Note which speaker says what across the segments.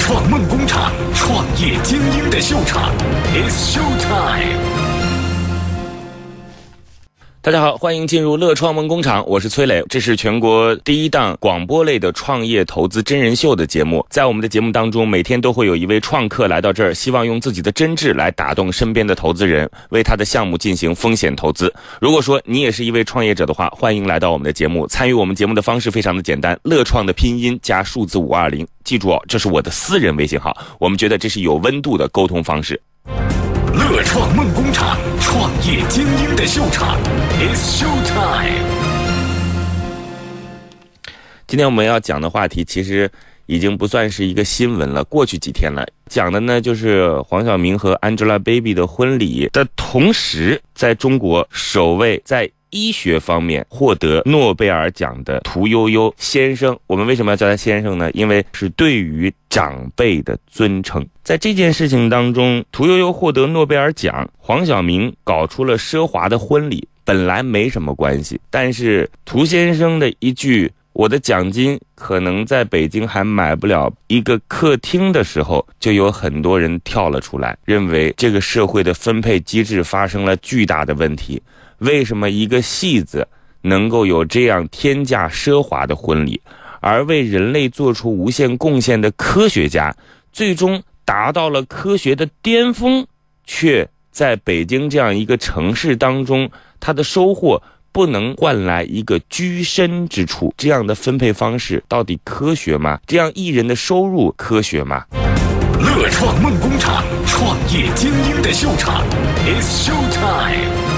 Speaker 1: 创梦工厂，创业精英的秀场，It's Show Time。
Speaker 2: 大家好，欢迎进入乐创梦工厂，我是崔磊，这是全国第一档广播类的创业投资真人秀的节目。在我们的节目当中，每天都会有一位创客来到这儿，希望用自己的真挚来打动身边的投资人，为他的项目进行风险投资。如果说你也是一位创业者的话，欢迎来到我们的节目。参与我们节目的方式非常的简单，乐创的拼音加数字五二零，记住哦，这是我的私人微信号。我们觉得这是有温度的沟通方式。
Speaker 1: 创梦工厂，创业精英的秀场，It's Show Time。
Speaker 2: 今天我们要讲的话题其实已经不算是一个新闻了，过去几天了，讲的呢就是黄晓明和 Angelababy 的婚礼的同时，在中国首位在。医学方面获得诺贝尔奖的屠呦呦先生，我们为什么要叫他先生呢？因为是对于长辈的尊称。在这件事情当中，屠呦呦获得诺贝尔奖，黄晓明搞出了奢华的婚礼，本来没什么关系。但是屠先生的一句“我的奖金可能在北京还买不了一个客厅”的时候，就有很多人跳了出来，认为这个社会的分配机制发生了巨大的问题。为什么一个戏子能够有这样天价奢华的婚礼，而为人类做出无限贡献的科学家，最终达到了科学的巅峰，却在北京这样一个城市当中，他的收获不能换来一个居身之处？这样的分配方式到底科学吗？这样艺人的收入科学吗？
Speaker 1: 乐创梦工厂，创业精英的秀场，It's Show Time。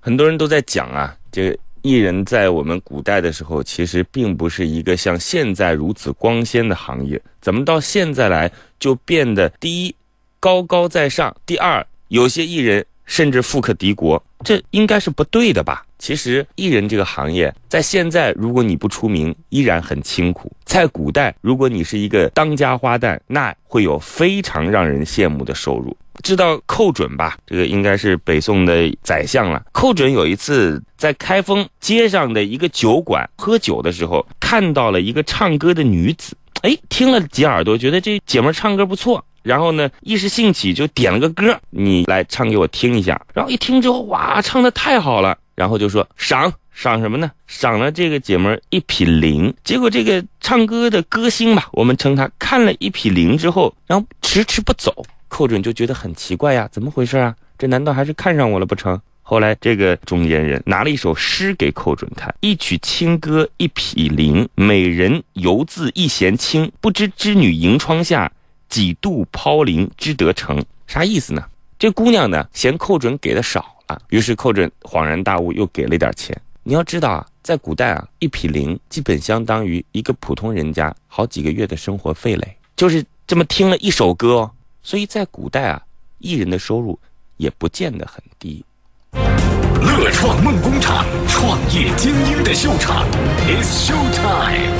Speaker 2: 很多人都在讲啊，这艺人在我们古代的时候，其实并不是一个像现在如此光鲜的行业。怎么到现在来就变得第一高高在上，第二有些艺人甚至富可敌国？这应该是不对的吧？其实艺人这个行业在现在，如果你不出名，依然很清苦；在古代，如果你是一个当家花旦，那会有非常让人羡慕的收入。知道寇准吧？这个应该是北宋的宰相了。寇准有一次在开封街上的一个酒馆喝酒的时候，看到了一个唱歌的女子，哎，听了几耳朵，觉得这姐们唱歌不错，然后呢，一时兴起就点了个歌，你来唱给我听一下。然后一听之后，哇，唱的太好了，然后就说赏赏什么呢？赏了这个姐们一匹绫。结果这个唱歌的歌星吧，我们称他，看了一匹绫之后，然后迟迟不走。寇准就觉得很奇怪呀，怎么回事啊？这难道还是看上我了不成？后来这个中间人拿了一首诗给寇准看：“一曲清歌一匹绫，美人犹自一弦轻。不知织女迎窗下，几度抛绫织得成。”啥意思呢？这姑娘呢嫌寇准给的少了，于是寇准恍然大悟，又给了点钱。你要知道啊，在古代啊，一匹绫基本相当于一个普通人家好几个月的生活费嘞。就是这么听了一首歌。所以在古代啊，艺人的收入也不见得很低。
Speaker 1: 乐创梦工厂，创业精英的秀场，It's Show Time。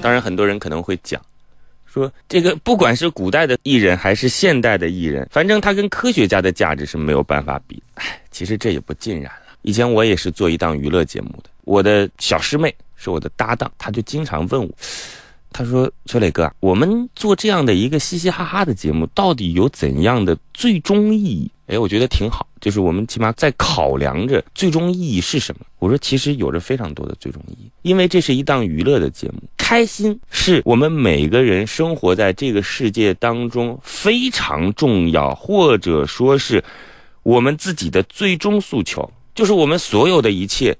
Speaker 2: 当然，很多人可能会讲，说这个不管是古代的艺人还是现代的艺人，反正他跟科学家的价值是没有办法比。唉，其实这也不尽然了。以前我也是做一档娱乐节目的，我的小师妹是我的搭档，她就经常问我。他说：“崔磊哥，我们做这样的一个嘻嘻哈哈的节目，到底有怎样的最终意义？”哎，我觉得挺好，就是我们起码在考量着最终意义是什么。我说，其实有着非常多的最终意义，因为这是一档娱乐的节目，开心是我们每个人生活在这个世界当中非常重要，或者说是我们自己的最终诉求，就是我们所有的一切，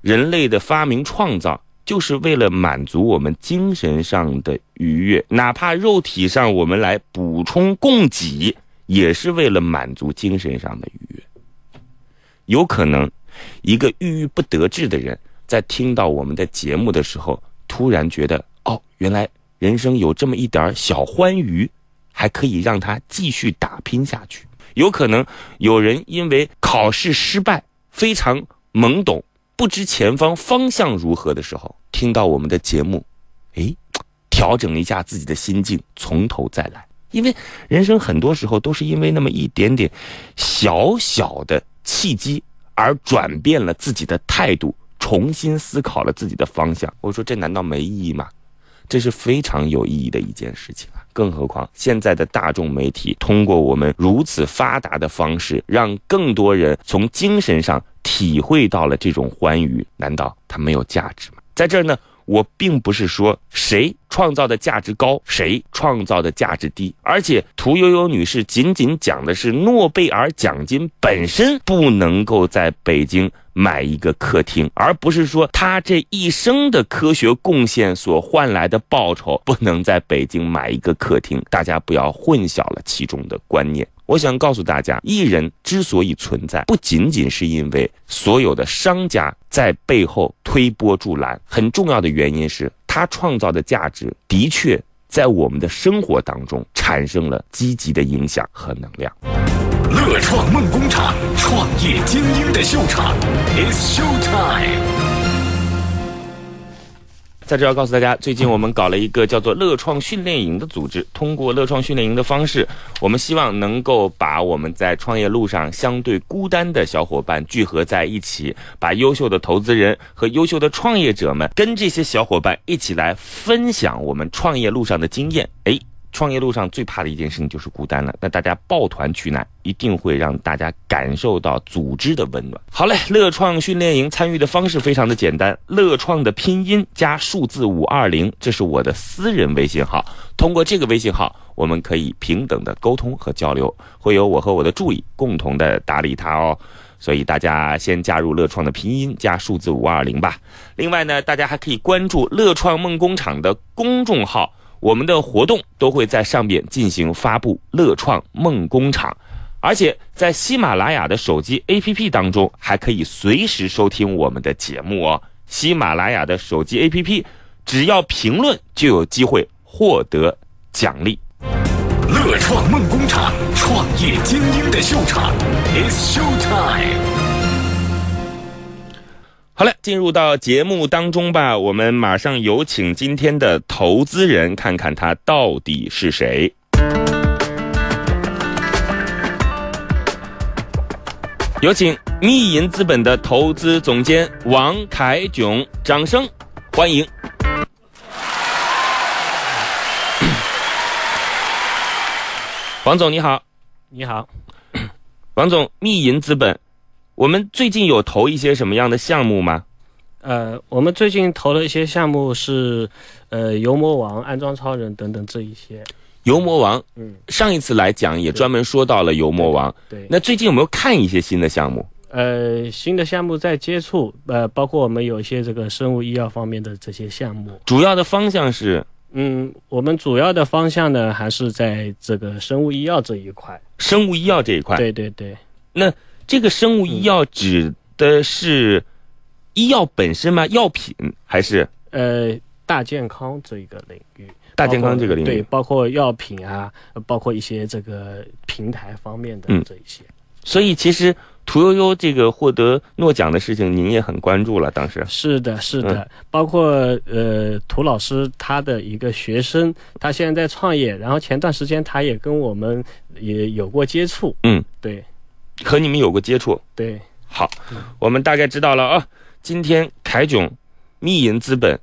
Speaker 2: 人类的发明创造。就是为了满足我们精神上的愉悦，哪怕肉体上我们来补充供给，也是为了满足精神上的愉悦。有可能，一个郁郁不得志的人，在听到我们的节目的时候，突然觉得，哦，原来人生有这么一点小欢愉，还可以让他继续打拼下去。有可能有人因为考试失败，非常懵懂。不知前方方向如何的时候，听到我们的节目，哎，调整一下自己的心境，从头再来。因为人生很多时候都是因为那么一点点小小的契机，而转变了自己的态度，重新思考了自己的方向。我说这难道没意义吗？这是非常有意义的一件事情啊！更何况现在的大众媒体通过我们如此发达的方式，让更多人从精神上体会到了这种欢愉，难道它没有价值吗？在这儿呢？我并不是说谁创造的价值高，谁创造的价值低，而且屠呦呦女士仅仅讲的是诺贝尔奖金本身不能够在北京买一个客厅，而不是说她这一生的科学贡献所换来的报酬不能在北京买一个客厅。大家不要混淆了其中的观念。我想告诉大家，艺人之所以存在，不仅仅是因为所有的商家在背后推波助澜，很重要的原因是他创造的价值的确在我们的生活当中产生了积极的影响和能量。
Speaker 1: 乐创梦工厂，创业精英的秀场，It's Show Time。
Speaker 2: 在这要告诉大家，最近我们搞了一个叫做“乐创训练营”的组织。通过乐创训练营的方式，我们希望能够把我们在创业路上相对孤单的小伙伴聚合在一起，把优秀的投资人和优秀的创业者们跟这些小伙伴一起来分享我们创业路上的经验。哎。创业路上最怕的一件事情就是孤单了。那大家抱团取暖，一定会让大家感受到组织的温暖。好嘞，乐创训练营参与的方式非常的简单，乐创的拼音加数字五二零，这是我的私人微信号。通过这个微信号，我们可以平等的沟通和交流，会有我和我的助理共同的打理它哦。所以大家先加入乐创的拼音加数字五二零吧。另外呢，大家还可以关注乐创梦工厂的公众号。我们的活动都会在上面进行发布，乐创梦工厂，而且在喜马拉雅的手机 APP 当中还可以随时收听我们的节目哦。喜马拉雅的手机 APP，只要评论就有机会获得奖励。
Speaker 1: 乐创梦工厂，创业精英的秀场，It's Show Time。
Speaker 2: 好了，进入到节目当中吧。我们马上有请今天的投资人，看看他到底是谁。有请密银资本的投资总监王凯炯，掌声欢迎。王总你好，
Speaker 3: 你好，
Speaker 2: 王总，密银资本。我们最近有投一些什么样的项目吗？
Speaker 3: 呃，我们最近投了一些项目是，呃，油魔王、安装超人等等这一些。
Speaker 2: 油魔王，嗯，上一次来讲也专门说到了油魔王。
Speaker 3: 对。
Speaker 2: 那最近有没有看一些新的项目？
Speaker 3: 呃，新的项目在接触，呃，包括我们有一些这个生物医药方面的这些项目。
Speaker 2: 主要的方向是？
Speaker 3: 嗯，我们主要的方向呢，还是在这个生物医药这一块。
Speaker 2: 生物医药这一块。
Speaker 3: 对对对。
Speaker 2: 那。这个生物医药指的是医药本身吗？药品还是
Speaker 3: 呃大健康这一个领域？
Speaker 2: 大健康这个领域
Speaker 3: 对，包括药品啊，包括一些这个平台方面的这一些。
Speaker 2: 所以其实屠呦呦这个获得诺奖的事情，您也很关注了。当时
Speaker 3: 是的，是的，包括呃屠老师他的一个学生，他现在在创业，然后前段时间他也跟我们也有过接触。
Speaker 2: 嗯，
Speaker 3: 对。
Speaker 2: 和你们有过接触，
Speaker 3: 对，
Speaker 2: 好，我们大概知道了啊。今天凯炯密银资本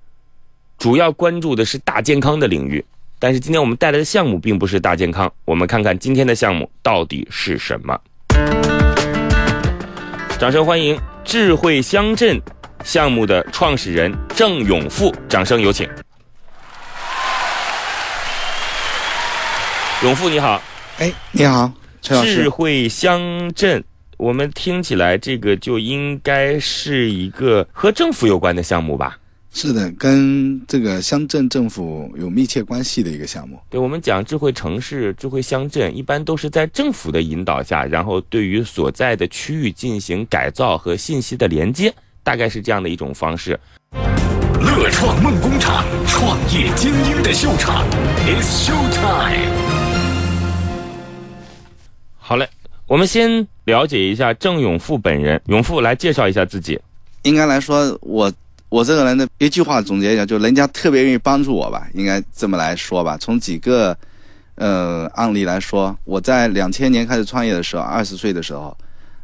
Speaker 2: 主要关注的是大健康的领域，但是今天我们带来的项目并不是大健康。我们看看今天的项目到底是什么。掌声欢迎智慧乡镇项目的创始人郑永富，掌声有请。永富你好，
Speaker 4: 哎，你好。
Speaker 2: 智慧乡镇，我们听起来这个就应该是一个和政府有关的项目吧？
Speaker 4: 是的，跟这个乡镇政府有密切关系的一个项目。
Speaker 2: 对我们讲智慧城市、智慧乡镇，一般都是在政府的引导下，然后对于所在的区域进行改造和信息的连接，大概是这样的一种方式。
Speaker 1: 乐创梦工厂，创业精英的秀场，It's Show Time。
Speaker 2: 我们先了解一下郑永富本人。永富来介绍一下自己。
Speaker 4: 应该来说，我我这个人的一句话总结一下，就人家特别愿意帮助我吧，应该这么来说吧。从几个呃案例来说，我在两千年开始创业的时候，二十岁的时候，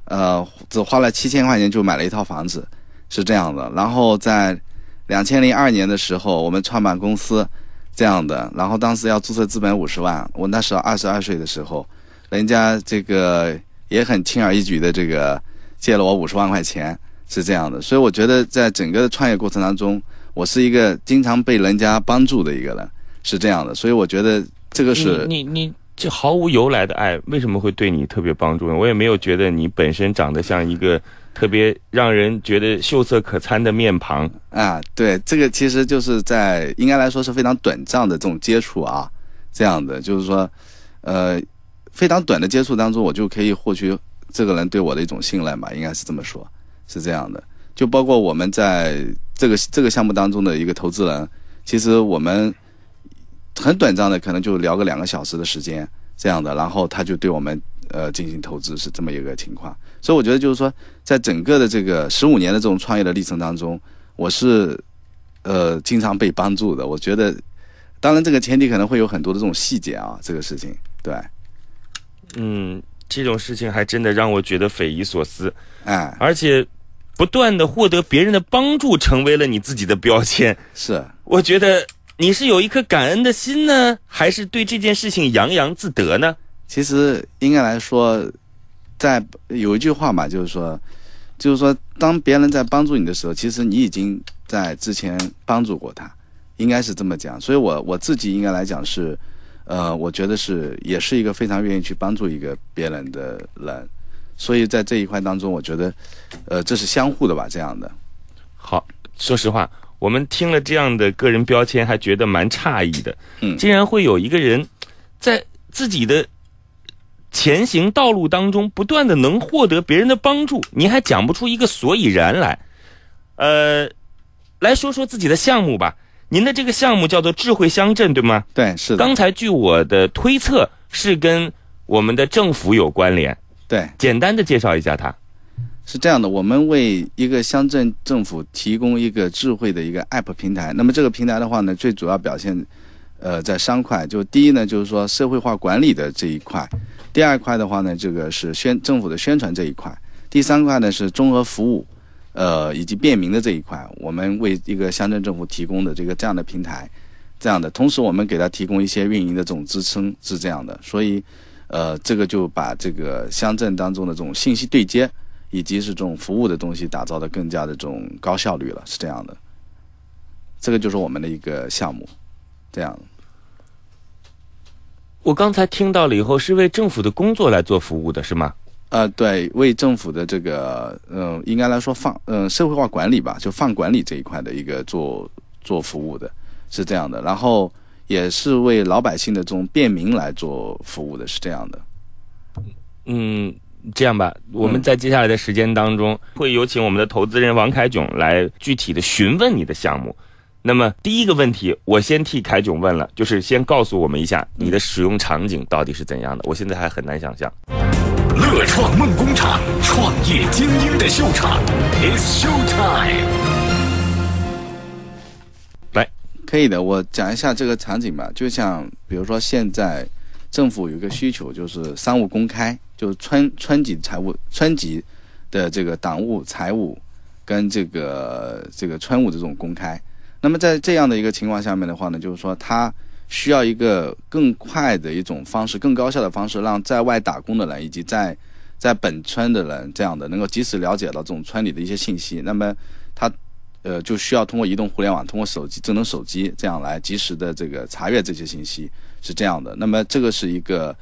Speaker 4: 呃，只花了七千块钱就买了一套房子。是这样的。然后在两千零二年的时候，我们创办公司这样的，然后当时要注册资本五十万，我那时候二十二岁的时候，人家这个也很轻而易举的这个借了我五十万块钱，是这样的。所以我觉得在整个的创业过程当中，我是一个经常被人家帮助的一个人，是这样的。所以我觉得这个是
Speaker 2: 你你你这毫无由来的爱，为什么会对你特别帮助呢？我也没有觉得你本身长得像一个特别让人觉得秀色可餐的面庞。
Speaker 4: 啊，对，这个其实就是在应该来说是非常短暂的这种接触啊，这样的就是说，呃，非常短的接触当中，我就可以获取这个人对我的一种信任吧，应该是这么说，是这样的。就包括我们在这个这个项目当中的一个投资人，其实我们很短暂的可能就聊个两个小时的时间这样的，然后他就对我们呃进行投资，是这么一个情况。所以我觉得就是说，在整个的这个十五年的这种创业的历程当中，我是呃经常被帮助的。我觉得，当然这个前提可能会有很多的这种细节啊，这个事情对，
Speaker 2: 嗯，这种事情还真的让我觉得匪夷所思，
Speaker 4: 哎，
Speaker 2: 而且不断的获得别人的帮助，成为了你自己的标签。
Speaker 4: 是
Speaker 2: 我觉得你是有一颗感恩的心呢，还是对这件事情洋洋自得呢？
Speaker 4: 其实应该来说，在有一句话嘛，就是说，就是说，当别人在帮助你的时候，其实你已经在之前帮助过他，应该是这么讲。所以我我自己应该来讲是，呃，我觉得是也是一个非常愿意去帮助一个别人的人。所以在这一块当中，我觉得，呃，这是相互的吧，这样的。
Speaker 2: 好，说实话，我们听了这样的个人标签，还觉得蛮诧异的。
Speaker 4: 嗯
Speaker 2: 竟然会有一个人在自己的前行道路当中，不断的能获得别人的帮助，你还讲不出一个所以然来。呃，来说说自己的项目吧。您的这个项目叫做智慧乡镇，对吗？
Speaker 4: 对，是的，
Speaker 2: 刚才据我的推测，是跟我们的政府有关联。
Speaker 4: 对。
Speaker 2: 简单的介绍一下它。
Speaker 4: 是这样的，我们为一个乡镇政府提供一个智慧的一个 App 平台。那么这个平台的话呢，最主要表现，呃，在三块。就第一呢，就是说社会化管理的这一块；第二块的话呢，这个是宣政府的宣传这一块；第三块呢是综合服务，呃，以及便民的这一块。我们为一个乡镇政府提供的这个这样的平台，这样的，同时我们给它提供一些运营的这种支撑，是这样的。所以，呃，这个就把这个乡镇当中的这种信息对接。以及是这种服务的东西打造的更加的这种高效率了，是这样的。这个就是我们的一个项目，这样。
Speaker 2: 我刚才听到了以后，是为政府的工作来做服务的，是吗？
Speaker 4: 呃，对，为政府的这个，嗯、应该来说放，嗯、社会化管理吧，就放管理这一块的一个做做服务的，是这样的。然后也是为老百姓的这种便民来做服务的，是这样的。
Speaker 2: 嗯，这样吧，我们在接下来的时间当中，会有请我们的投资人王凯炯来具体的询问你的项目。那么第一个问题，我先替凯炯问了，就是先告诉我们一下你的使用场景到底是怎样的，我现在还很难想象。
Speaker 1: 乐创梦工厂，创业精英的秀场，It's Show Time。
Speaker 4: 来可以的，我讲一下这个场景吧。就像比如说，现在政府有一个需求，就是商务公开，就是村村级财务、村级的这个党务、财务跟这个这个村务的这种公开。那么在这样的一个情况下面的话呢，就是说它需要一个更快的一种方式、更高效的方式，让在外打工的人以及在在本村的人这样的能够及时了解到这种村里的一些信息。那么他呃，就需要通过移动互联网，通过手机、智能手机这样来及时的这个查阅这些信息，是这样的。那么这个是一个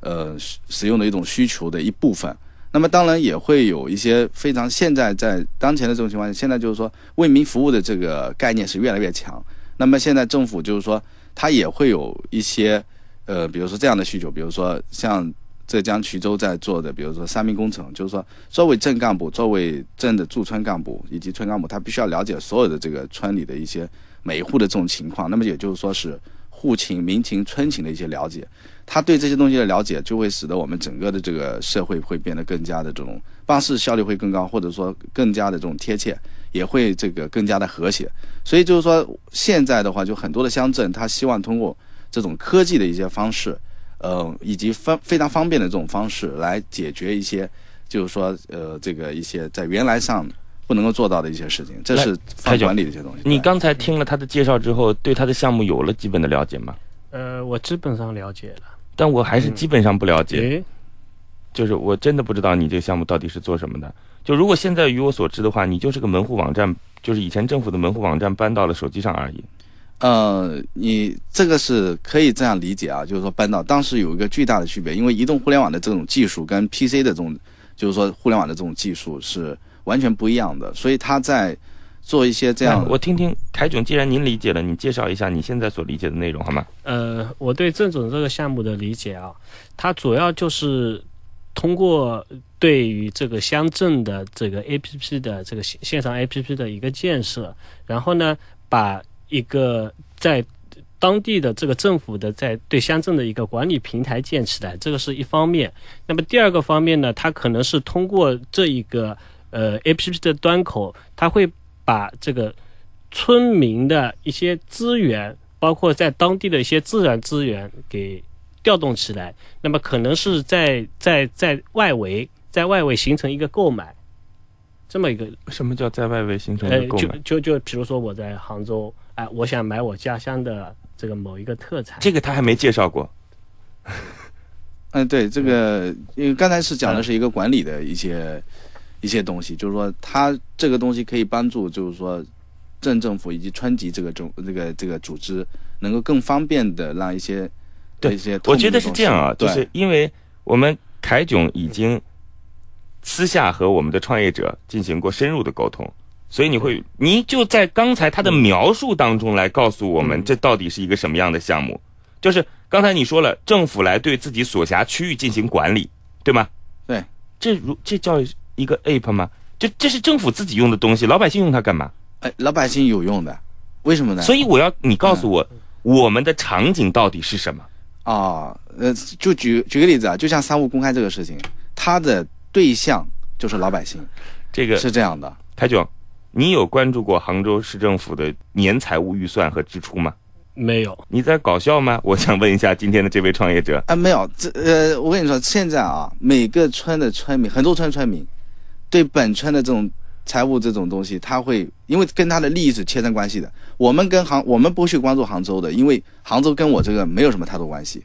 Speaker 4: 呃使用的一种需求的一部分。那么当然也会有一些非常现在在当前的这种情况下，现在就是说为民服务的这个概念是越来越强。那么现在政府就是说，他也会有一些呃，比如说这样的需求，比如说像浙江衢州在做的，比如说三民工程，就是说作为镇干部、作为镇的驻村干部以及村干部，他必须要了解所有的这个村里的一些每一户的这种情况。那么也就是说是户情、民情、村情的一些了解。他对这些东西的了解，就会使得我们整个的这个社会会变得更加的这种办事效率会更高，或者说更加的这种贴切，也会这个更加的和谐。所以就是说，现在的话，就很多的乡镇，他希望通过这种科技的一些方式，呃，以及方非常方便的这种方式来解决一些，就是说，呃，这个一些在原来上不能够做到的一些事情，这是
Speaker 2: 开
Speaker 4: 管理的一些东西。
Speaker 2: 你刚才听了他的介绍之后，对他的项目有了基本的了解吗？
Speaker 3: 呃，我基本上了解了。
Speaker 2: 但我还是基本上不了解，
Speaker 3: 诶，
Speaker 2: 就是我真的不知道你这个项目到底是做什么的。就如果现在与我所知的话，你就是个门户网站，就是以前政府的门户网站搬到了手机上而已。
Speaker 4: 呃，你这个是可以这样理解啊，就是说搬到当时有一个巨大的区别，因为移动互联网的这种技术跟 PC 的这种，就是说互联网的这种技术是完全不一样的，所以他在做一些这样
Speaker 2: 哎，我听听凯总，既然您理解了，你介绍一下你现在所理解的内容好吗？
Speaker 3: 呃，我对郑总这个项目的理解啊，它主要就是通过对于这个乡镇的这个 APP 的这个线线上 APP 的一个建设，然后呢，把一个在当地的这个政府的在对乡镇的一个管理平台建起来，这个是一方面。那么第二个方面呢，它可能是通过这一个呃 APP 的端口，它会把这个村民的一些资源，包括在当地的一些自然资源给调动起来。那么可能是在在在外围，在外围形成一个购买，这么一个
Speaker 2: 什么叫在外围形成
Speaker 3: 一
Speaker 2: 个，购买？
Speaker 3: 就就就比如说我在杭州，哎、我想买我家乡的这个某一个特产，
Speaker 2: 这个他还没介绍过。
Speaker 4: 嗯，对，这个因为刚才是讲的是一个管理的一些、一些东西，就是说他这个东西可以帮助，就是说镇政府以及村级这个政这个这个组织能够更方便的让一些
Speaker 2: 对
Speaker 4: 一些
Speaker 2: 我觉得是这样啊，就是因为我们凯炯已经私下和我们的创业者进行过深入的沟通，所以你会，你就在刚才他的描述当中来告诉我们，
Speaker 3: 嗯
Speaker 2: 这到底是一个什么样的项目？就是刚才你说了，政府来对自己所辖区域进行管理，对吗？
Speaker 4: 对，
Speaker 2: 这如这叫一个 app 吗？这这是政府自己用的东西，老百姓用它干嘛？
Speaker 4: 哎，老百姓有用的，为什么呢？
Speaker 2: 所以我要你告诉我，我们的场景到底是什么？
Speaker 4: 啊，呃，就举举个例子啊，就像商务公开这个事情，它的对象就是老百姓，
Speaker 2: 这个
Speaker 4: 是这样的。
Speaker 2: 台炯，你有关注过杭州市政府的年财务预算和支出吗？
Speaker 3: 没有，
Speaker 2: 你在搞笑吗？我想问一下今天的这位创业者，
Speaker 4: 啊，没有，这呃，我跟你说，现在啊，每个村的村民，很多村村民，对本村的这种财务这种东西，他会因为跟他的利益是切身关系的。我们跟杭，我们不去关注杭州的，因为杭州跟我这个没有什么太多关系。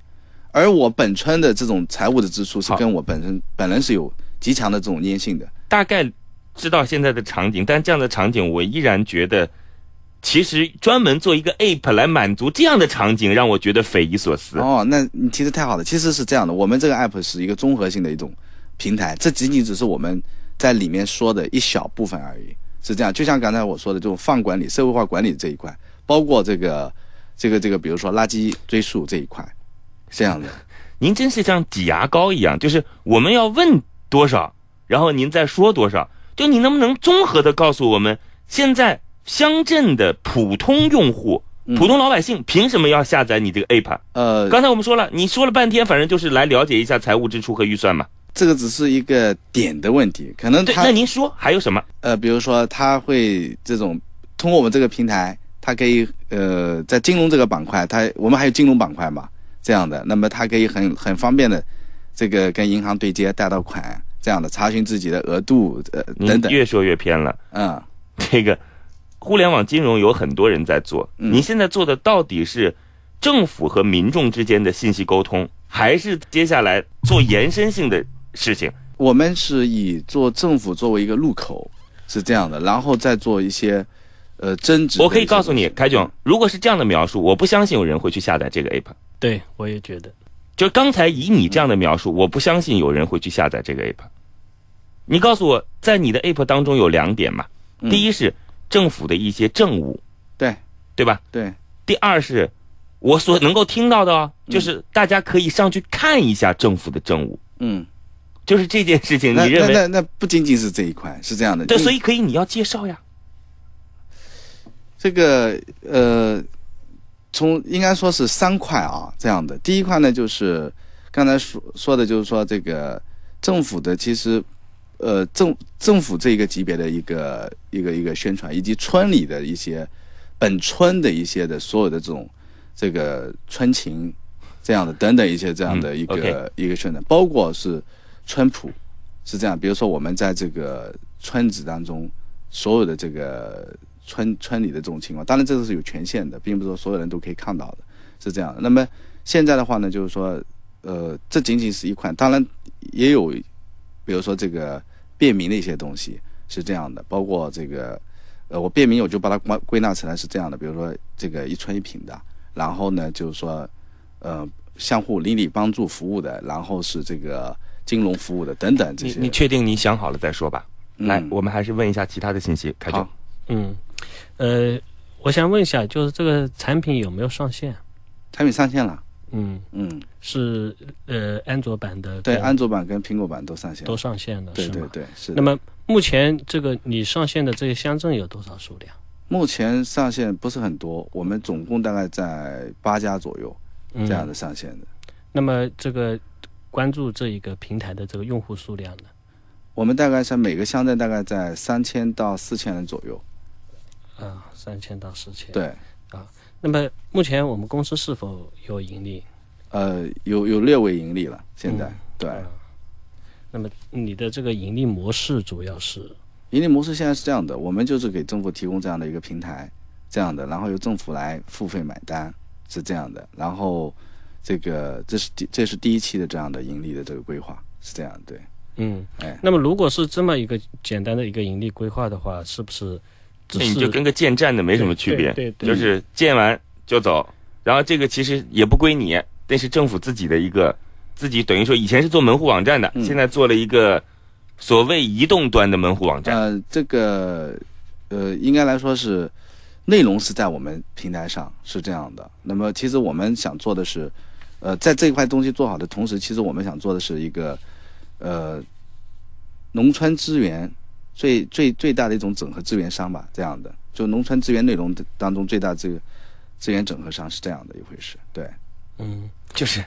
Speaker 4: 而我本村的这种财务的支出是跟我本身本人是有极强的这种粘性的。
Speaker 2: 大概知道现在的场景，但这样的场景我依然觉得，其实专门做一个 app 来满足这样的场景，让我觉得匪夷所思。
Speaker 4: 哦，那你提的太好了。其实是这样的，我们这个 app 是一个综合性的一种平台，这仅仅只是我们在里面说的一小部分而已。是这样，就像刚才我说的这种放管理、社会化管理这一块，包括这个、这个、这个，比如说垃圾追溯这一块，是这样的。
Speaker 2: 您真是像挤牙膏一样，就是我们要问多少，然后您再说多少。就你能不能综合的告诉我们，现在乡镇的普通用户、普通老百姓凭什么要下载你这个 app？
Speaker 4: 呃，
Speaker 2: 刚才我们说了，你说了半天，反正就是来了解一下财务支出和预算嘛。
Speaker 4: 这个只是一个点的问题，可能
Speaker 2: 对，那您说还有什么？
Speaker 4: 呃，比如说他会这种通过我们这个平台，它可以呃在金融这个板块，它我们还有金融板块嘛，这样的，那么它可以很很方便的这个跟银行对接贷到款，这样的查询自己的额度呃等等，
Speaker 2: 越说越偏了。
Speaker 4: 嗯，
Speaker 2: 这个互联网金融有很多人在做，
Speaker 4: 嗯
Speaker 2: 你现在做的到底是政府和民众之间的信息沟通，还是接下来做延伸性的事情？
Speaker 4: 我们是以做政府作为一个入口，是这样的，然后再做一些呃增值。
Speaker 2: 我可以告诉你，凯炯，如果是这样的描述，我不相信有人会去下载这个 app。
Speaker 3: 对我也觉得，
Speaker 2: 就刚才以你这样的描述，我不相信有人会去下载这个 app。你告诉我，在你的 app 当中有两点嘛？
Speaker 4: 嗯
Speaker 2: 第一是政府的一些政务，
Speaker 4: 对
Speaker 2: 对吧？
Speaker 4: 对，
Speaker 2: 第二是我所能够听到的哦，就是大家可以上去看一下政府的政务，
Speaker 4: 嗯，
Speaker 2: 就是这件事情，你认为
Speaker 4: 那那那不仅仅是这一块，是这样的，
Speaker 2: 对？所以可以你要介绍呀。
Speaker 4: 这个呃，从应该说是三块啊，这样的。第一块呢，就是刚才说说的，就是说这个政府的其实呃政政府这一个级别的一个一个一个宣传，以及村里的一些本村的一些的所有的这种这个村情这样的等等一些这样的
Speaker 2: 嗯
Speaker 4: 一个、一个宣传，包括是村谱是这样，比如说我们在这个村子当中所有的这个村村里的这种情况。当然这个是有权限的，并不是说所有人都可以看到的，是这样的。那么现在的话呢，就是说，呃，这仅仅是一款，当然也有，比如说这个便民的一些东西是这样的，包括这个，呃，我便民我就把它归归纳成来是这样的，比如说这个一村一品的，然后呢就是说，呃，相互邻里帮助服务的，然后是这个金融服务的等等这些。
Speaker 2: 你你确定你想好了再说吧？
Speaker 4: 嗯
Speaker 2: 来，我们还是问一下其他的信息。凯总，
Speaker 3: 嗯，呃，我想问一下，就是这个产品有没有上线？
Speaker 4: 产品上线了，
Speaker 3: 嗯，
Speaker 4: 嗯，
Speaker 3: 是呃安卓版的
Speaker 4: 对，安卓版跟苹果版都上线了，
Speaker 3: 都上线了，
Speaker 4: 对对对，是。
Speaker 3: 那么目前这个你上线的这些乡镇有多少数量？
Speaker 4: 目前上线不是很多，我们总共大概在八家左右
Speaker 3: 嗯
Speaker 4: 这样的上线的。
Speaker 3: 那么这个关注这一个平台的这个用户数量呢？
Speaker 4: 我们大概是每个乡镇大概在三千到四千人左右。
Speaker 3: 啊，三千到四千。。
Speaker 4: 对，啊
Speaker 3: 那么目前我们公司是否有盈利？
Speaker 4: 呃，有有略微盈利了，现在、
Speaker 3: 嗯
Speaker 4: 对。
Speaker 3: 啊那么你的这个盈利模式主要是
Speaker 4: 盈利模式现在是这样的，我们就是给政府提供这样的一个平台，这样的，然后由政府来付费买单，是这样的。然后这个这是第这是第一期的这样的盈利的这个规划，是这样对。
Speaker 3: 嗯，
Speaker 4: 哎
Speaker 3: 那么如果是这么一个简单的一个盈利规划的话，是不是只是
Speaker 2: 那你就跟个建站的没什么区别，
Speaker 3: 对对对
Speaker 2: 就是建完就走，然后这个其实也不归你，那是政府自己的一个，自己等于说以前是做门户网站的，
Speaker 4: 嗯
Speaker 2: 现在做了一个所谓移动端的门户网站。
Speaker 4: 呃，这个呃，应该来说是内容是在我们平台上是这样的。那么其实我们想做的是，呃，在这一块东西做好的同时，其实我们想做的是一个呃农村资源最最最大的一种整合资源商吧，这样的，就农村资源内容的当中最大这个资源整合商是这样的一回事。对，
Speaker 3: 嗯
Speaker 2: 就是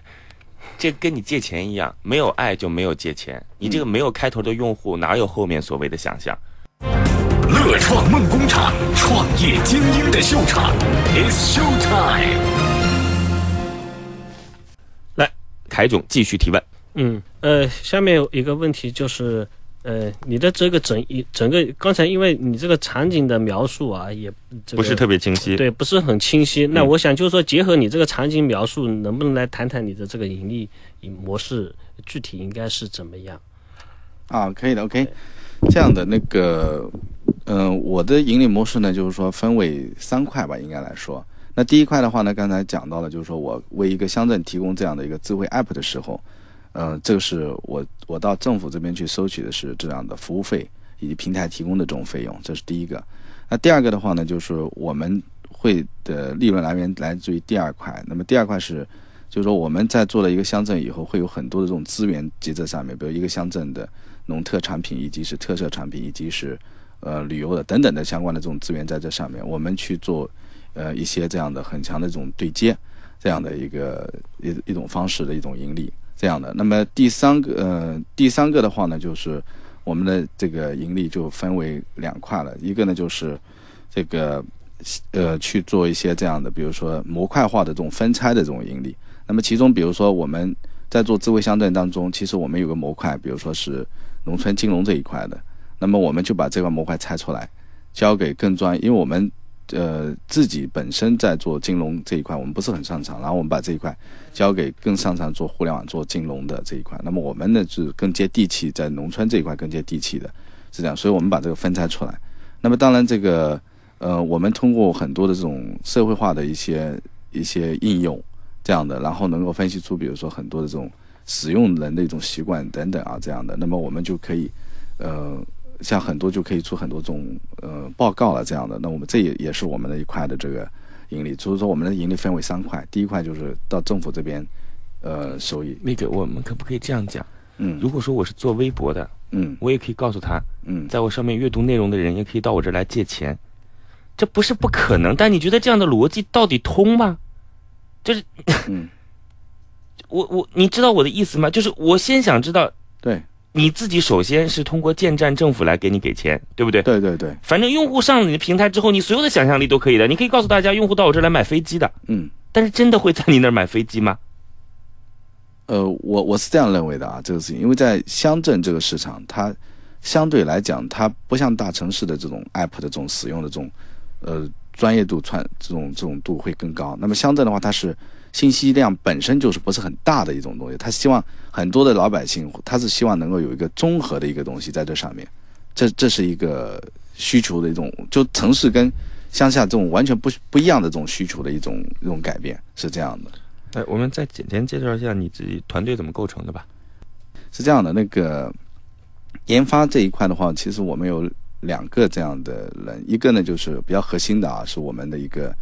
Speaker 2: 这跟你借钱一样，没有爱就没有借钱。你这个没有开头的用户，哪有后面所谓的想象？
Speaker 1: 乐创梦工厂，创业精英的秀场，It's Show Time。
Speaker 2: 来凯总继续提问。
Speaker 3: 嗯呃，下面有一个问题就是。呃，你的这个整一整个刚才因为你这个场景的描述啊，也、这个、
Speaker 2: 不是特别清晰。
Speaker 3: 对，不是很清晰。那
Speaker 2: 嗯
Speaker 3: 我想就是说，结合你这个场景描述，能不能来谈谈你的这个盈利模式具体应该是怎么样？
Speaker 4: 啊，可以的，OK。这样的那个，嗯、我的盈利模式呢，就是说分为三块吧，应该来说。那第一块的话呢，刚才讲到了，就是说我为一个乡镇提供这样的一个智慧 App 的时候，嗯、这个是我我到政府这边去收取的是这样的服务费以及平台提供的这种费用，这是第一个。那第二个的话呢，就是我们会的利润来源来自于第二块。那么第二块是，就是说我们在做了一个乡镇以后，会有很多的这种资源集在上面，比如一个乡镇的农特产品，以及是特色产品，以及是呃旅游的等等的相关的这种资源在这上面，我们去做呃一些这样的很强的这种对接，这样的一个一一种方式的一种盈利，这样的。那么第三个呃第三个的话呢，就是我们的这个盈利就分为两块了，一个呢就是这个呃去做一些这样的，比如说模块化的这种分拆的这种盈利。那么其中比如说我们在做智慧乡镇当中，其实我们有个模块，比如说是农村金融这一块的，那么我们就把这块模块拆出来，交给更专，因为我们呃自己本身在做金融这一块，我们不是很擅长，然后我们把这一块交给更擅长做互联网、做金融的这一块，那么我们呢是更接地气，在农村这一块更接地气的，是这样，所以我们把这个分拆出来。那么当然这个呃，我们通过很多的这种社会化的一些一些应用，这样的，然后能够分析出，比如说很多的这种使用人的一种习惯等等啊，这样的，那么我们就可以，呃，像很多就可以出很多种呃报告了这样的，那我们这也也是我们的一块的这个盈利，所以说我们的盈利分为三块，第一块就是到政府这边，呃，收益，
Speaker 2: 那个，我们可不可以这样讲？
Speaker 4: 嗯
Speaker 2: 如果说我是做微博的，
Speaker 4: 嗯
Speaker 2: 我也可以告诉他，
Speaker 4: 嗯，
Speaker 2: 在我上面阅读内容的人也可以到我这来借钱，这不是不可能。但你觉得这样的逻辑到底通吗？就是
Speaker 4: 嗯，
Speaker 2: 我我，你知道我的意思吗？就是我先想知道
Speaker 4: 对
Speaker 2: 你自己首先是通过建站政府来给你给钱，对不对？
Speaker 4: 对对对，
Speaker 2: 反正用户上了你的平台之后，你所有的想象力都可以的。你可以告诉大家，用户到我这儿来买飞机的，
Speaker 4: 嗯。
Speaker 2: 但是真的会在你那儿买飞机吗？
Speaker 4: 呃，我我是这样认为的啊，这个事情，因为在乡镇这个市场，它相对来讲，它不像大城市的这种 app 的这种使用的这种呃专业度传这种这种度会更高。那么乡镇的话，它是信息量本身就是不是很大的一种东西，他希望很多的老百姓，他是希望能够有一个综合的一个东西在这上面，这这是一个需求的一种，就城市跟乡下这种完全不不一样的这种需求的一种一种改变是这样的。
Speaker 2: 哎，我们再简单介绍一下你自己团队怎么构成的吧。
Speaker 4: 是这样的，那个研发这一块的话，其实我们有两个这样的人，一个呢就是比较核心的啊，是我们的一个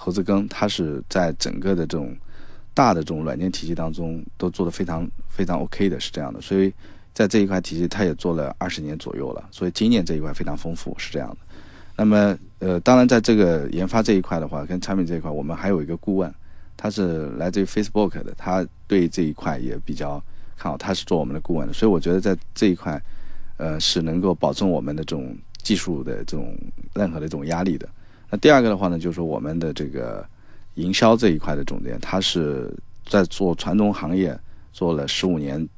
Speaker 4: 侯志庚，他是在整个的这种大的这种软件体系当中都做得非常非常 OK 的，是这样的。所以在这一块体系，他也做了二十年左右了，所以经验这一块非常丰富，是这样的。那么呃，当然在这个研发这一块的话，跟产品这一块，我们还有一个顾问，他是来自于 Facebook 的，他对这一块也比较。看好他是做我们的顾问的，所以我觉得在这一块，呃，是能够保证我们的这种技术的这种任何的这种压力的。那第二个的话呢，就是我们的这个营销这一块的总监，他是在做传统行业做了十五年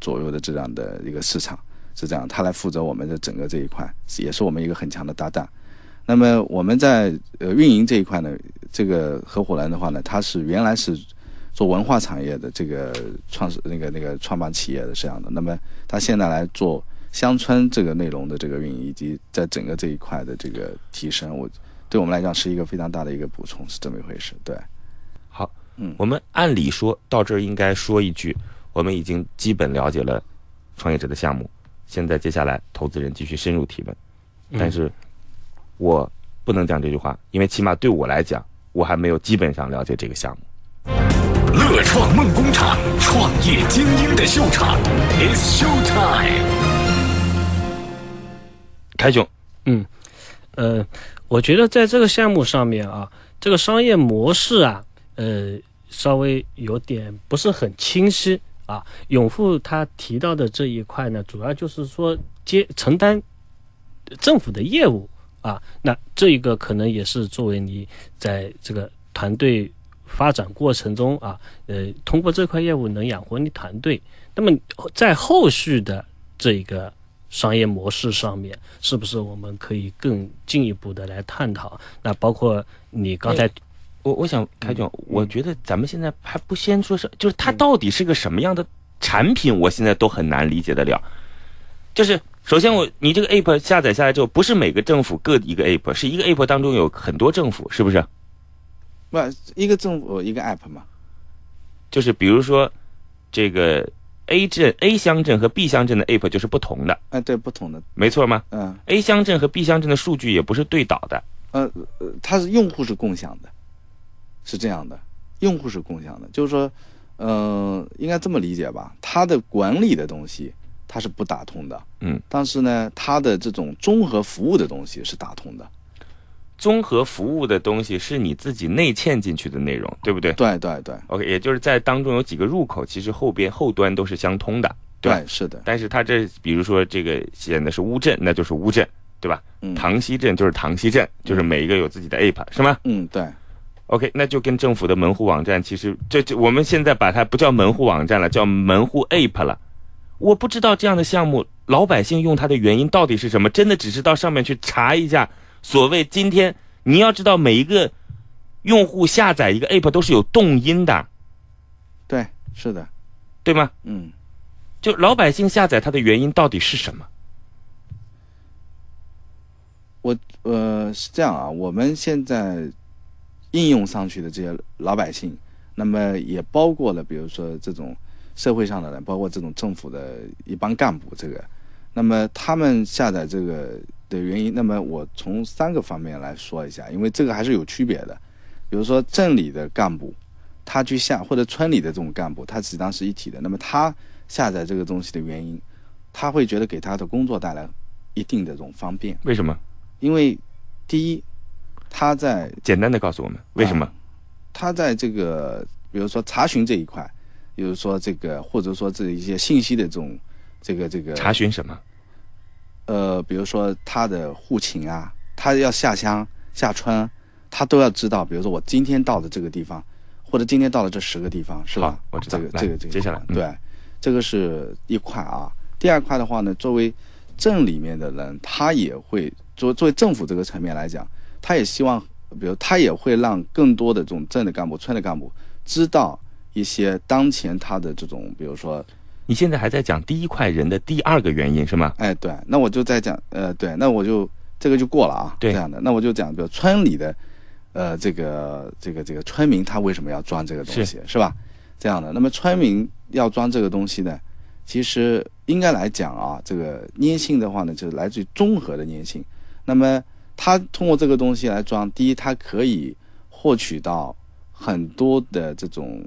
Speaker 4: 左右的这样的一个市场，是这样，他来负责我们的整个这一块，也是我们一个很强的搭档。那么我们在呃运营这一块呢，这个合伙人的话呢，他是原来是。做文化产业的这个创始那个那个创办企业的这样的，那么他现在来做乡村这个内容的这个运营，以及在整个这一块的这个提升，我对我们来讲是一个非常大的一个补充，是这么一回事。对，
Speaker 2: 好，
Speaker 4: 嗯，
Speaker 2: 我们按理说到这儿应该说一句，我们已经基本了解了创业者的项目，现在接下来投资人继续深入提问，但是我不能讲这句话，因为起码对我来讲，我还没有基本上了解这个项目。
Speaker 1: 乐创梦工厂，创业精英的秀场，It's Show Time。
Speaker 2: 开兄，
Speaker 3: 嗯，呃，我觉得在这个项目上面啊，这个商业模式啊，呃，稍微有点不是很清晰啊。永富他提到的这一块呢，主要就是说接承担政府的业务啊，那这一个可能也是作为你在这个团队。发展过程中啊，呃，通过这块业务能养活你团队。那么在后续的这个商业模式上面，是不是我们可以更进一步的来探讨？那包括你刚才，
Speaker 2: 我我想开总，我觉得咱们现在还不先说是，就是它到底是个什么样的产品，我现在都很难理解得了。就是首先我你这个 app 下载下来之后，不是每个政府各一个 app，是一个 app 当中有很多政府，是不是？
Speaker 4: 不，一个政府一个 app 嘛，
Speaker 2: 就是比如说，这个 A 镇 A 乡镇和 B 乡镇的 app 就是不同的。
Speaker 4: 哎，对，不同的，
Speaker 2: 没错吗？
Speaker 4: 嗯
Speaker 2: ，A 乡镇和 B 乡镇的数据也不是对导的。
Speaker 4: 呃呃，它是用户是共享的，是这样的，用户是共享的，就是说，呃，应该这么理解吧？它的管理的东西它是不打通的，
Speaker 2: 嗯，
Speaker 4: 但是呢，它的这种综合服务的东西是打通的。
Speaker 2: 综合服务的东西是你自己内嵌进去的内容，对不对？
Speaker 4: 对对对。
Speaker 2: OK，也就是在当中有几个入口，其实后边后端都是相通的。
Speaker 4: 对，是的。
Speaker 2: 但是它这，比如说这个显的是乌镇，那就是乌镇，对吧？
Speaker 4: 嗯。
Speaker 2: 塘溪镇就是塘溪镇，就是每一个有自己的 app，是吗？
Speaker 4: 嗯，对。
Speaker 2: OK，那就跟政府的门户网站，其实这这我们现在把它不叫门户网站了，叫门户 app 了。我不知道这样的项目，老百姓用它的原因到底是什么？真的只是到上面去查一下，所谓今天。你要知道，每一个用户下载一个 app 都是有动因的，
Speaker 4: 对，是的，
Speaker 2: 对吗？
Speaker 4: 嗯，
Speaker 2: 就老百姓下载它的原因到底是什么？
Speaker 4: 我呃是这样啊，我们现在应用上去的这些老百姓，那么也包括了，比如说这种社会上的人，包括这种政府的一帮干部，这个，那么他们下载这个。的原因，那么我从三个方面来说一下，因为这个还是有区别的。比如说镇里的干部，他去下或者村里的这种干部，他实际上是一体的。那么他下载这个东西的原因，他会觉得给他的工作带来一定的这种方便。
Speaker 2: 为什么？
Speaker 4: 因为第一，他在
Speaker 2: 简单的告诉我们为什么？
Speaker 4: 他在这个比如说查询这一块，比如说这个或者说这一些信息的这种这个这个
Speaker 2: 查询什么？
Speaker 4: 呃，比如说他的户情啊，他要下乡下村，他都要知道。比如说我今天到的这个地方，或者今天到了这十个地方，是吧？
Speaker 2: 我知道。
Speaker 4: 这个这个这个。
Speaker 2: 接下来，
Speaker 4: 对，这个是一块啊。第二块的话呢，作为镇里面的人，他也会作作为政府这个层面来讲，他也希望，比如他也会让更多的这种镇的干部、村的干部知道一些当前他的这种，比如说，
Speaker 2: 你现在还在讲第一块人的第二个原因是吗？
Speaker 4: 哎，对，那我就在讲，呃，对，那我就这个就过了啊，
Speaker 2: 对
Speaker 4: 这样的，那我就讲，比如村里的，呃，这个这个这个村民他为什么要装这个东西，是吧？这样的，那么村民要装这个东西呢，其实应该来讲啊，这个粘性的话呢，就是来自于综合的粘性。那么他通过这个东西来装，第一，它可以获取到很多的这种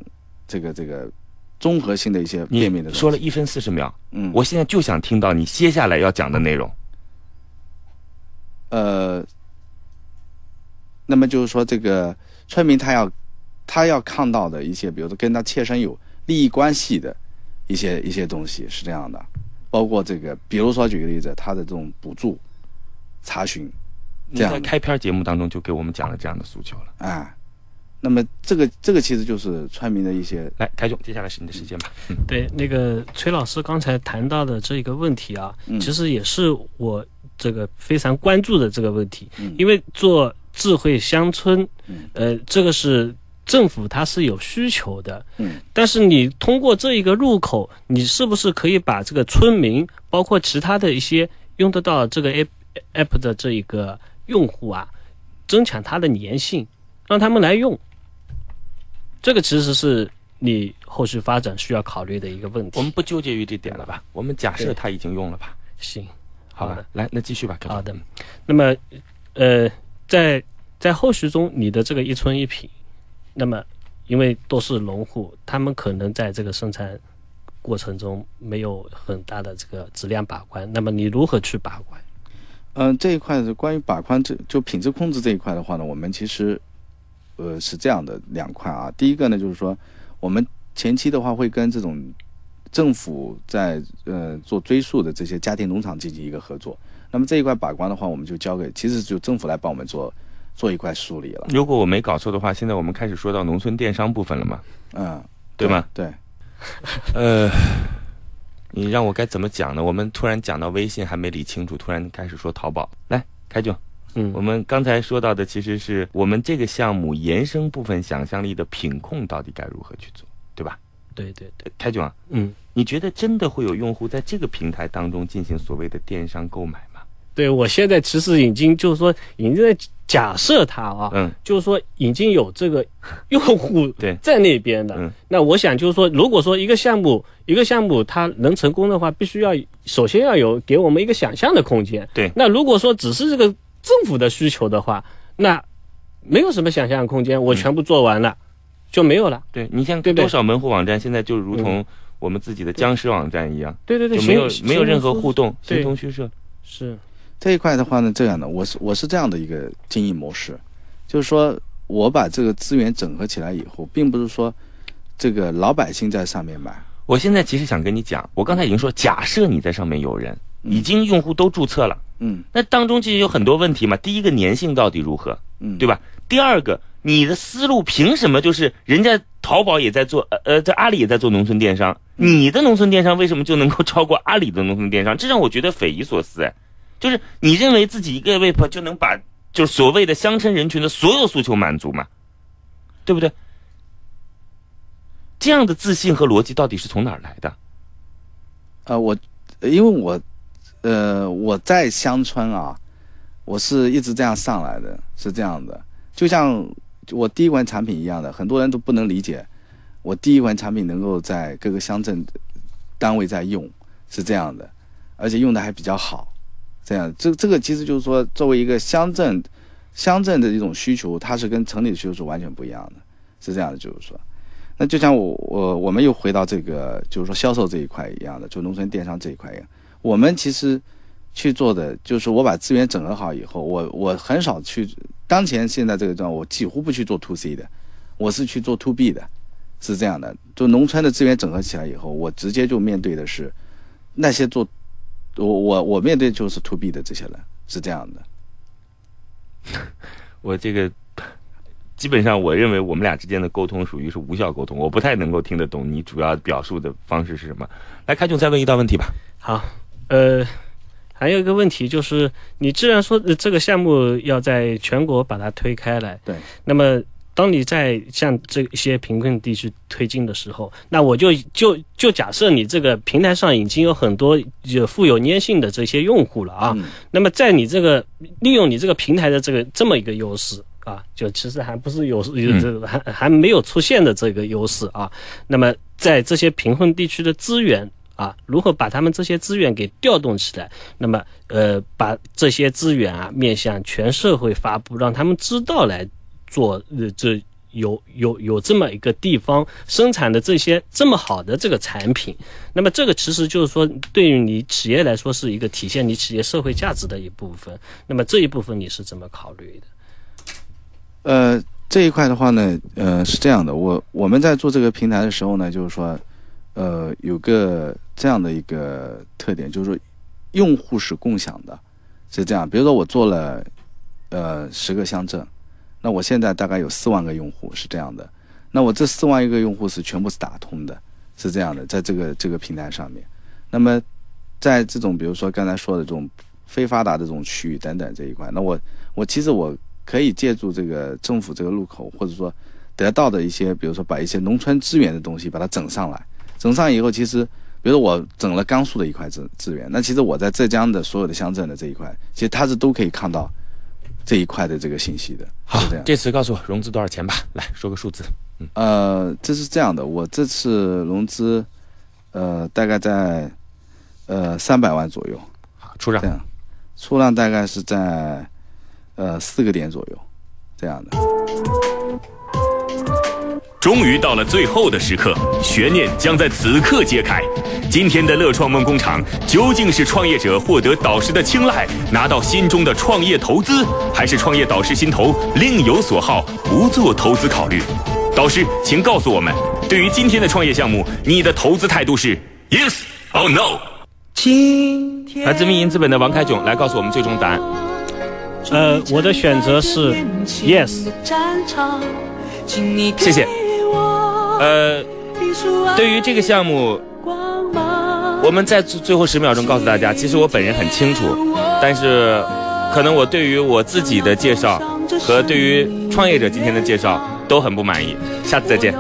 Speaker 4: 这个这个综合性的一些便民的
Speaker 2: 说了一分四十秒，
Speaker 4: 嗯，
Speaker 2: 我现在就想听到你接下来要讲的内容。
Speaker 4: 呃，那么就是说，这个村民他要他要看到的一些，比如说跟他切身有利益关系的一些一些东西是这样的，包括这个，比如说举个例子，他的这种补助、查询，
Speaker 2: 你在
Speaker 4: 这样的。
Speaker 2: 开篇节目当中就给我们讲了这样的诉求了。
Speaker 4: 哎，那么这个这个其实就是村民的一些
Speaker 2: 来，凯总，接下来是你的时间吧。嗯，
Speaker 3: 对，那个崔老师刚才谈到的这个问题啊，
Speaker 4: 嗯。
Speaker 3: 其实也是我这个非常关注的这个问题，
Speaker 4: 嗯。
Speaker 3: 因为做智慧乡村
Speaker 4: 嗯，
Speaker 3: 呃，这个是政府它是有需求的，
Speaker 4: 嗯，
Speaker 3: 但是你通过这一个入口，你是不是可以把这个村民，包括其他的一些用得到这个 app app 的这一个用户啊，增强它的粘性，让他们来用，这个其实是你后续发展需要考虑的一个问题。
Speaker 2: 我们不纠结于这点了吧？我们假设
Speaker 3: 对
Speaker 2: 他已经用了吧？
Speaker 3: 行，
Speaker 2: 好吧来，那继续吧。
Speaker 3: 好的。那么，呃，在在后续中，你的这个一村一品，那么因为都是农户，他们可能在这个生产过程中没有很大的这个质量把关，那么你如何去把关？
Speaker 4: 嗯，这一块是关于把关这就品质控制这一块的话呢，我们其实呃是这样的两块啊。第一个呢，就是说我们前期的话会跟这种政府在呃做追溯的这些家庭农场进行一个合作。那么这一块把关的话，我们就交给其实就政府来帮我们做做一块梳理了。
Speaker 2: 如果我没搞错的话，现在我们开始说到农村电商部分了嘛？
Speaker 4: 嗯，
Speaker 2: 对吗？
Speaker 4: 对，
Speaker 2: 呃，你让我该怎么讲呢？我们突然讲到微信还没理清楚，突然开始说淘宝。来，凯总，
Speaker 3: 嗯
Speaker 2: 我们刚才说到的其实是我们这个项目延伸部分想象力的品控到底该如何去做，对吧？
Speaker 3: 对对对，
Speaker 2: 凯总啊，
Speaker 3: 嗯，
Speaker 2: 你觉得真的会有用户在这个平台当中进行所谓的电商购买吗？
Speaker 3: 对我现在其实已经就是说已经在假设它啊，
Speaker 2: 嗯，
Speaker 3: 就是说已经有这个用户
Speaker 2: 对
Speaker 3: 在那边的。
Speaker 2: 嗯
Speaker 3: 那我想就是说，如果说一个项目一个项目它能成功的话，必须要首先要有给我们一个想象的空间。
Speaker 2: 对
Speaker 3: 那如果说只是这个政府的需求的话，那没有什么想象空间，我全部做完了、就没有了。
Speaker 2: 对你像
Speaker 3: 对
Speaker 2: 多少门户网站现在就如同我们自己的僵尸网站一样，
Speaker 3: 对对对，
Speaker 2: 就没有没有任何互动，形同虚设。
Speaker 3: 是。
Speaker 4: 这一块的话呢，这样的，我是我是这样的一个经营模式，就是说我把这个资源整合起来以后，并不是说这个老百姓在上面买，
Speaker 2: 我现在其实想跟你讲，我刚才已经说，假设你在上面有人，已经用户都注册了，
Speaker 4: 嗯
Speaker 2: 那当中其实有很多问题嘛。第一个粘性到底如何，
Speaker 4: 嗯，
Speaker 2: 对吧？第二个，你的思路凭什么就是人家淘宝也在做，呃呃，在阿里也在做农村电商，你的农村电商为什么就能够超过阿里的农村电商？这让我觉得匪夷所思哎。就是你认为自己一个 web 就能把就是所谓的乡村人群的所有诉求满足吗？对不对？这样的自信和逻辑到底是从哪儿来的？
Speaker 4: 呃，我因为我呃我在乡村啊，我是一直这样上来的，是这样的，就像我第一款产品一样的，很多人都不能理解，我第一款产品能够在各个乡镇单位在用，是这样的，而且用的还比较好，这样，这这个其实就是说，作为一个乡镇乡镇的一种需求，它是跟城里的需求是完全不一样的，是这样的，就是说。那就像我我我们又回到这个，就是说销售这一块一样的，就农村电商这一块一样。我们其实去做的就是我把资源整合好以后，我我很少去当前现在这个状况，我几乎不去做 to C 的，我是去做 to B 的，是这样的。就农村的资源整合起来以后，我直接就面对的是那些做我我我面对就是 to B 的这些人，是这样的。
Speaker 2: 我这个基本上，我认为我们俩之间的沟通属于是无效沟通，我不太能够听得懂你主要表述的方式是什么。来，开总再问一道问题吧。
Speaker 3: 好，呃，还有一个问题就是，你既然说呃这个项目要在全国把它推开来，
Speaker 4: 对，
Speaker 3: 那么当你在向这些贫困地区推进的时候，那我就就就假设你这个平台上已经有很多有富有粘性的这些用户了啊，
Speaker 4: 嗯
Speaker 3: 那么在你这个利用你这个平台的这个这么一个优势啊，就其实还不是有有这个还还没有出现的这个优势啊，那么在这些贫困地区的资源。啊，如何把他们这些资源给调动起来？那么，呃，把这些资源啊面向全社会发布，让他们知道来做，呃，这有有有这么一个地方生产的这些这么好的这个产品，那么这个其实就是说，对于你企业来说是一个体现你企业社会价值的一部分。那么这一部分你是怎么考虑的？
Speaker 4: 呃，这一块的话呢，呃，是这样的，我我们在做这个平台的时候呢，就是说，呃，有个这样的一个特点，就是说，用户是共享的，是这样。比如说我做了，呃，十个乡镇，那我现在大概有四万个用户，是这样的。那我这四万一个用户是全部是打通的，是这样的，在这个这个平台上面。那么，在这种比如说刚才说的这种非发达的这种区域等等这一块，那我我其实我可以借助这个政府这个入口，或者说得到的一些，比如说把一些农村资源的东西把它整上来，整上以后，其实比如说我整了甘肃的一块资资源，那其实我在浙江的所有的乡镇的这一块，其实它是都可以看到这一块的这个信息的。
Speaker 2: 好
Speaker 4: 这，样。
Speaker 2: 这次告诉我融资多少钱吧，来说个数字。
Speaker 4: 嗯呃，这是这样的，我这次融资，呃，大概在呃三百万左右，
Speaker 2: 好，出让
Speaker 4: 这。样，出让大概是在呃四个点左右，这样的。
Speaker 1: 终于到了最后的时刻，悬念将在此刻揭开。今天的乐创梦工厂究竟是创业者获得导师的青睐，拿到心中的创业投资，还是创业导师心头另有所好，不做投资考虑？导师，请告诉我们，对于今天的创业项目，你的投资态度是 yes or no？
Speaker 2: 今天来自民营资本的王凯炯来告诉我们最终答案。
Speaker 3: 呃，我的选择是 yes。
Speaker 2: 谢谢。呃，对于这个项目，我们在最最后十秒钟告诉大家，其实我本人很清楚，但是可能我对于我自己的介绍和对于创业者今天的介绍都很不满意。下次再见。